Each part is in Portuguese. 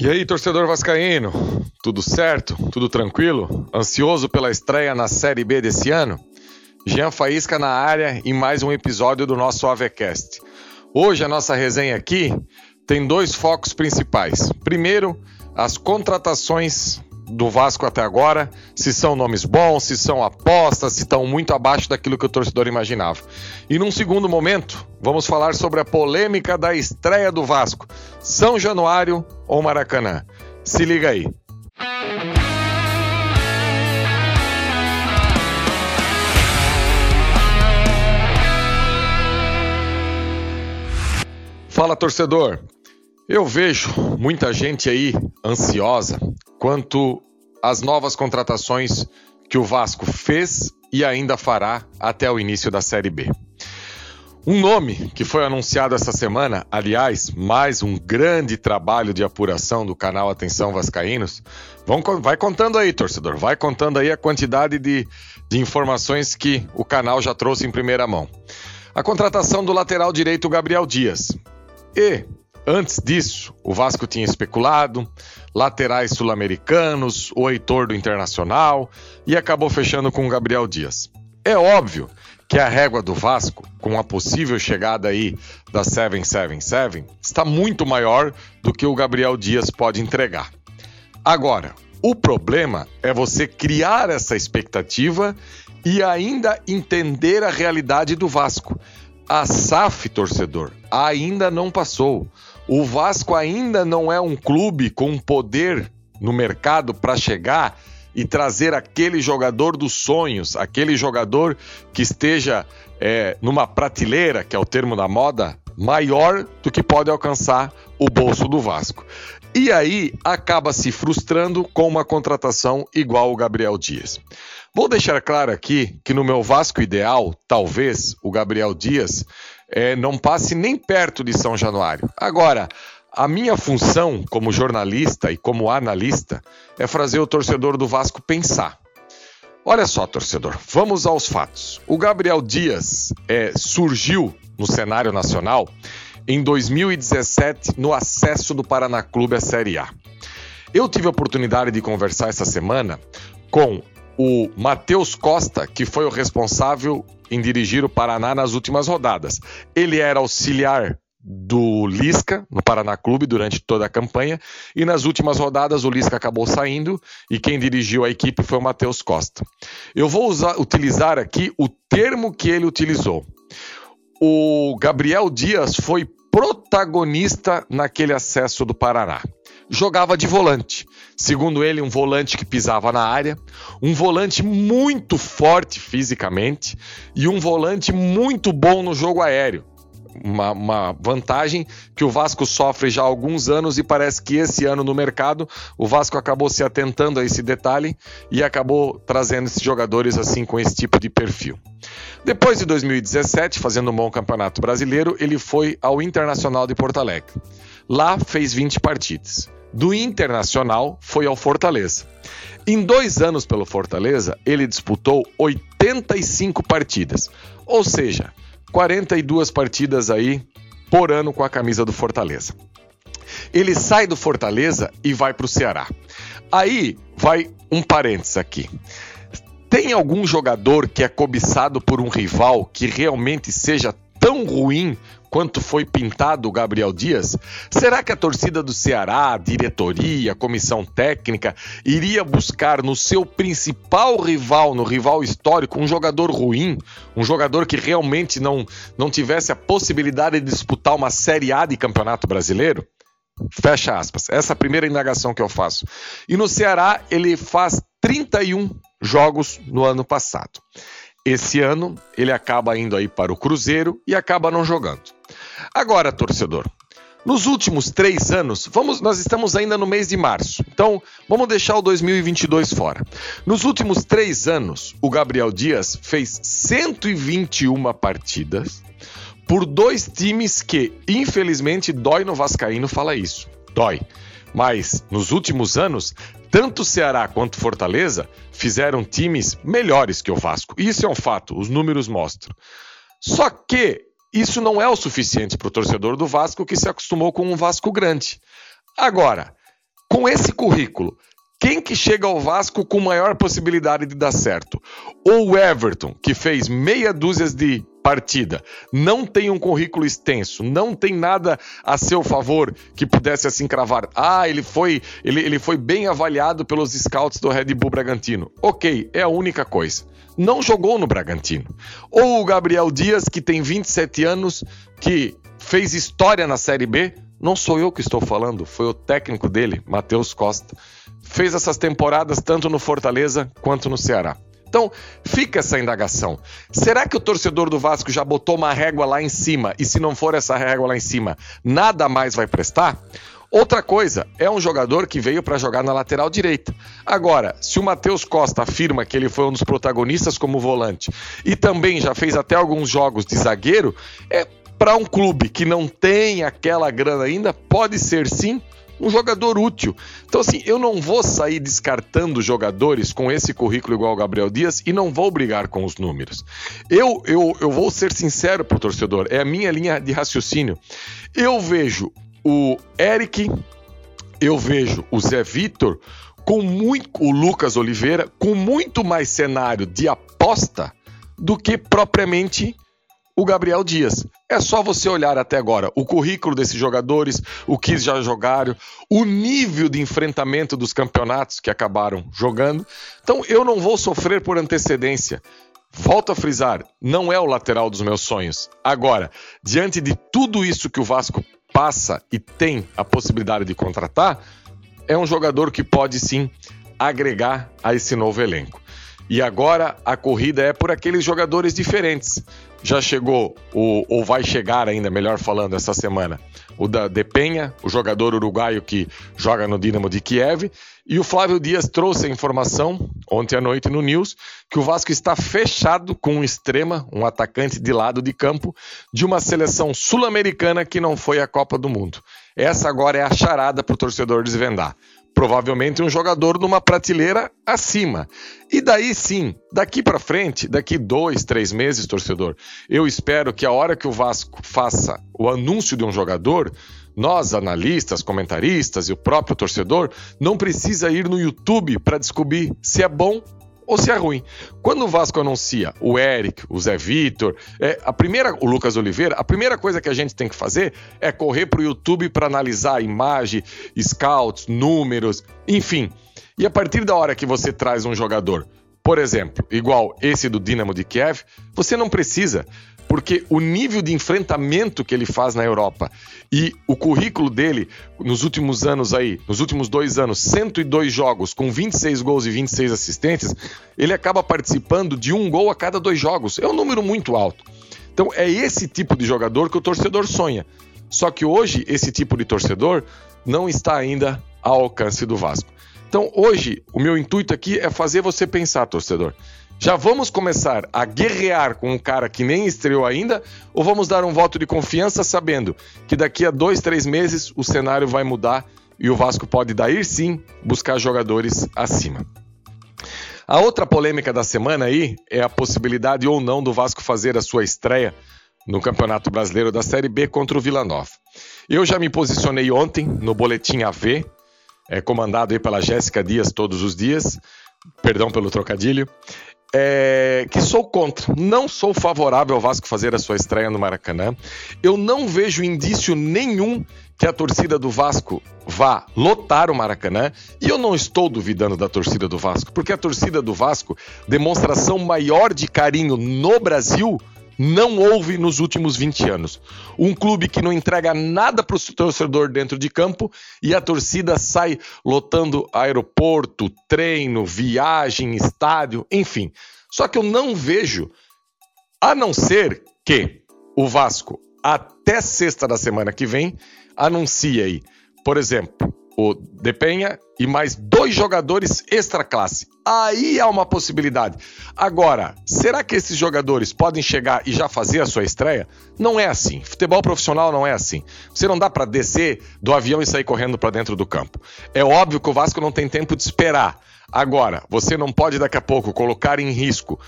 E aí, torcedor vascaíno? Tudo certo? Tudo tranquilo? Ansioso pela estreia na Série B desse ano? Jean Faísca na área em mais um episódio do nosso AVCast. Hoje a nossa resenha aqui tem dois focos principais. Primeiro, as contratações do Vasco até agora, se são nomes bons, se são apostas, se estão muito abaixo daquilo que o torcedor imaginava. E num segundo momento, vamos falar sobre a polêmica da estreia do Vasco, São Januário ou Maracanã. Se liga aí. Fala torcedor, eu vejo muita gente aí ansiosa quanto às novas contratações que o Vasco fez e ainda fará até o início da Série B. Um nome que foi anunciado essa semana, aliás, mais um grande trabalho de apuração do canal Atenção Vascaínos. vai contando aí, torcedor, vai contando aí a quantidade de, de informações que o canal já trouxe em primeira mão. A contratação do lateral direito Gabriel Dias. E Antes disso, o Vasco tinha especulado, laterais sul-americanos, o Heitor do Internacional e acabou fechando com o Gabriel Dias. É óbvio que a régua do Vasco, com a possível chegada aí da 777, está muito maior do que o Gabriel Dias pode entregar. Agora, o problema é você criar essa expectativa e ainda entender a realidade do Vasco. A SAF, torcedor, ainda não passou. O Vasco ainda não é um clube com poder no mercado para chegar e trazer aquele jogador dos sonhos, aquele jogador que esteja é, numa prateleira, que é o termo da moda, maior do que pode alcançar o bolso do Vasco. E aí acaba se frustrando com uma contratação igual o Gabriel Dias. Vou deixar claro aqui que no meu Vasco ideal, talvez o Gabriel Dias é, não passe nem perto de São Januário. Agora, a minha função como jornalista e como analista é fazer o torcedor do Vasco pensar. Olha só, torcedor, vamos aos fatos. O Gabriel Dias é, surgiu no cenário nacional em 2017 no acesso do Paraná Clube à Série A. Eu tive a oportunidade de conversar essa semana com o Matheus Costa, que foi o responsável em dirigir o Paraná nas últimas rodadas. Ele era auxiliar do Lisca no Paraná Clube durante toda a campanha e nas últimas rodadas o Lisca acabou saindo e quem dirigiu a equipe foi o Matheus Costa. Eu vou usar, utilizar aqui o termo que ele utilizou. O Gabriel Dias foi protagonista naquele acesso do Paraná jogava de volante. Segundo ele, um volante que pisava na área, um volante muito forte fisicamente e um volante muito bom no jogo aéreo. Uma, uma, vantagem que o Vasco sofre já há alguns anos e parece que esse ano no mercado o Vasco acabou se atentando a esse detalhe e acabou trazendo esses jogadores assim com esse tipo de perfil. Depois de 2017, fazendo um bom campeonato brasileiro, ele foi ao Internacional de Porto Alegre. Lá fez 20 partidas do Internacional foi ao Fortaleza. Em dois anos pelo Fortaleza, ele disputou 85 partidas, ou seja, 42 partidas aí por ano com a camisa do Fortaleza. Ele sai do Fortaleza e vai para o Ceará. Aí vai um parênteses aqui. Tem algum jogador que é cobiçado por um rival que realmente seja tão ruim quanto foi pintado o Gabriel Dias? Será que a torcida do Ceará, diretoria, comissão técnica, iria buscar no seu principal rival, no rival histórico, um jogador ruim, um jogador que realmente não, não tivesse a possibilidade de disputar uma Série A de Campeonato Brasileiro? Fecha aspas. Essa é a primeira indagação que eu faço. E no Ceará, ele faz 31 jogos no ano passado. Esse ano ele acaba indo aí para o Cruzeiro e acaba não jogando. Agora, torcedor, nos últimos três anos, vamos, nós estamos ainda no mês de março, então vamos deixar o 2022 fora. Nos últimos três anos, o Gabriel Dias fez 121 partidas por dois times que, infelizmente, dói no Vascaíno falar isso. Dói. Mas nos últimos anos, tanto Ceará quanto Fortaleza fizeram times melhores que o Vasco. Isso é um fato, os números mostram. Só que isso não é o suficiente para o torcedor do Vasco que se acostumou com um Vasco grande. Agora, Com esse currículo, quem que chega ao Vasco com maior possibilidade de dar certo? Ou o Everton, que fez meia dúzia de partida, não tem um currículo extenso, não tem nada a seu favor que pudesse assim cravar. Ah, ele foi, ele, ele foi bem avaliado pelos scouts do Red Bull Bragantino. Ok, é a única coisa. Não jogou no Bragantino. Ou o Gabriel Dias, que tem 27 anos, que fez história na Série B, não sou eu que estou falando, foi o técnico dele, Matheus Costa. Fez essas temporadas tanto no Fortaleza quanto no Ceará. Então, fica essa indagação. Será que o torcedor do Vasco já botou uma régua lá em cima e se não for essa régua lá em cima, nada mais vai prestar? Outra coisa, é um jogador que veio para jogar na lateral direita. Agora, se o Matheus Costa afirma que ele foi um dos protagonistas como volante e também já fez até alguns jogos de zagueiro, é para um clube que não tem aquela grana ainda, pode ser sim um jogador útil. Então, assim, eu não vou sair descartando jogadores com esse currículo igual ao Gabriel Dias e não vou brigar com os números. Eu, eu, eu vou ser sincero para o torcedor, é a minha linha de raciocínio. Eu vejo o Eric, eu vejo o Zé Vitor com muito o Lucas Oliveira com muito mais cenário de aposta do que propriamente o Gabriel Dias. É só você olhar até agora o currículo desses jogadores, o que já jogaram, o nível de enfrentamento dos campeonatos que acabaram jogando. Então eu não vou sofrer por antecedência. Volto a frisar, não é o lateral dos meus sonhos. Agora, diante de tudo isso que o Vasco passa e tem a possibilidade de contratar, é um jogador que pode sim agregar a esse novo elenco. E agora a corrida é por aqueles jogadores diferentes já chegou, ou vai chegar ainda, melhor falando, essa semana, o da Depenha, o jogador uruguaio que joga no Dinamo de Kiev, e o Flávio Dias trouxe a informação ontem à noite no News que o Vasco está fechado com um extrema, um atacante de lado de campo, de uma seleção sul-americana que não foi à Copa do Mundo. Essa agora é a charada para o torcedor desvendar provavelmente um jogador numa prateleira acima. E daí sim, daqui para frente, daqui dois, três meses, torcedor, eu espero que a hora que o Vasco faça o anúncio de um jogador, nós, analistas, comentaristas e o próprio torcedor, não precisa ir no YouTube para descobrir se é bom ou se é ruim. Quando o Vasco anuncia o Eric, o Zé Vitor, é, a primeira, o Lucas Oliveira, a primeira coisa que a gente tem que fazer é correr para o YouTube para analisar a imagem, scouts, números, enfim. E a partir da hora que você traz um jogador, por exemplo, igual esse do Dinamo de Kiev, você não precisa porque o nível de enfrentamento que ele faz na Europa e o currículo dele nos últimos anos aí, nos últimos dois anos, 102 jogos com 26 gols e 26 assistências, ele acaba participando de um gol a cada dois jogos. É um número muito alto. Então é esse tipo de jogador que o torcedor sonha. Só que hoje esse tipo de torcedor não está ainda ao alcance do Vasco. Então hoje o meu intuito aqui é fazer você pensar, torcedor. Já vamos começar a guerrear com um cara que nem estreou ainda? Ou vamos dar um voto de confiança sabendo que daqui a dois, três meses o cenário vai mudar e o Vasco pode daí sim buscar jogadores acima? A outra polêmica da semana aí é a possibilidade ou não do Vasco fazer a sua estreia no Campeonato Brasileiro da Série B contra o Vila Nova. Eu já me posicionei ontem no Boletim AV, é, comandado aí pela Jéssica Dias todos os dias, perdão pelo trocadilho, é, que sou contra. Não sou favorável ao Vasco fazer a sua estreia no Maracanã. Eu não vejo indício nenhum que a torcida do Vasco vá lotar o Maracanã. E eu não estou duvidando da torcida do Vasco, porque a torcida do Vasco, demonstração maior de carinho no Brasil, não houve nos últimos 20 anos. Um clube que não entrega nada para o torcedor dentro de campo e a torcida sai lotando aeroporto, treino, viagem, estádio, enfim. Só que eu não vejo, a não ser que o Vasco, até sexta da semana que vem, anuncie aí, por exemplo, o Depenha e mais dois jogadores extra classe. Aí há uma possibilidade. Agora, será que esses jogadores podem chegar e já fazer a sua estreia? Não é assim. Futebol profissional não é assim. Você não dá para descer do avião e sair correndo para dentro do campo. É óbvio que o Vasco não tem tempo de esperar. Agora, você não pode daqui a pouco colocar em risco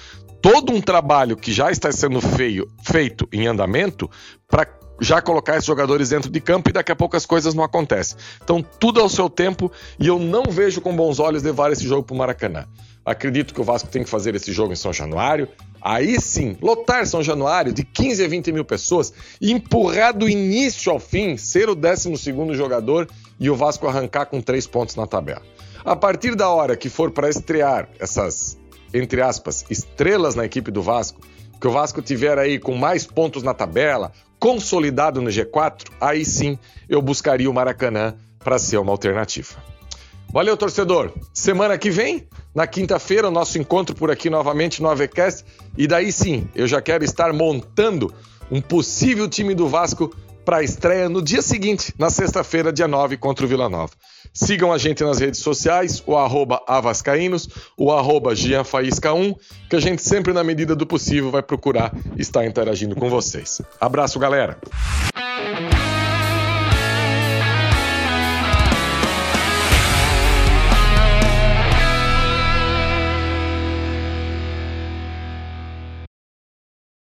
todo um trabalho que já está sendo feio, feito em andamento para já colocar esses jogadores dentro de campo e daqui a pouco as coisas não acontecem. Então, tudo ao seu tempo e eu não vejo com bons olhos levar esse jogo para o Maracanã. Acredito que o Vasco tem que fazer esse jogo em São Januário. Aí sim, lotar São Januário de 15 a 20 mil pessoas empurrar do início ao fim, ser o 12 jogador e o Vasco arrancar com três pontos na tabela. A partir da hora que for para estrear essas, entre aspas, estrelas na equipe do Vasco, que o Vasco tiver aí com mais pontos na tabela, consolidado no G4, aí sim eu buscaria o Maracanã para ser uma alternativa. Valeu, torcedor. Semana que vem, na quinta-feira, o nosso encontro por aqui novamente no AVCast. E daí sim, eu já quero estar montando um possível time do Vasco para a estreia no dia seguinte, na sexta-feira, dia 9, contra o Vila Nova. Sigam a gente nas redes sociais, o arroba avascaínos, o arroba gianfaísca1, que a gente sempre, na medida do possível, vai procurar estar interagindo com vocês. Abraço, galera!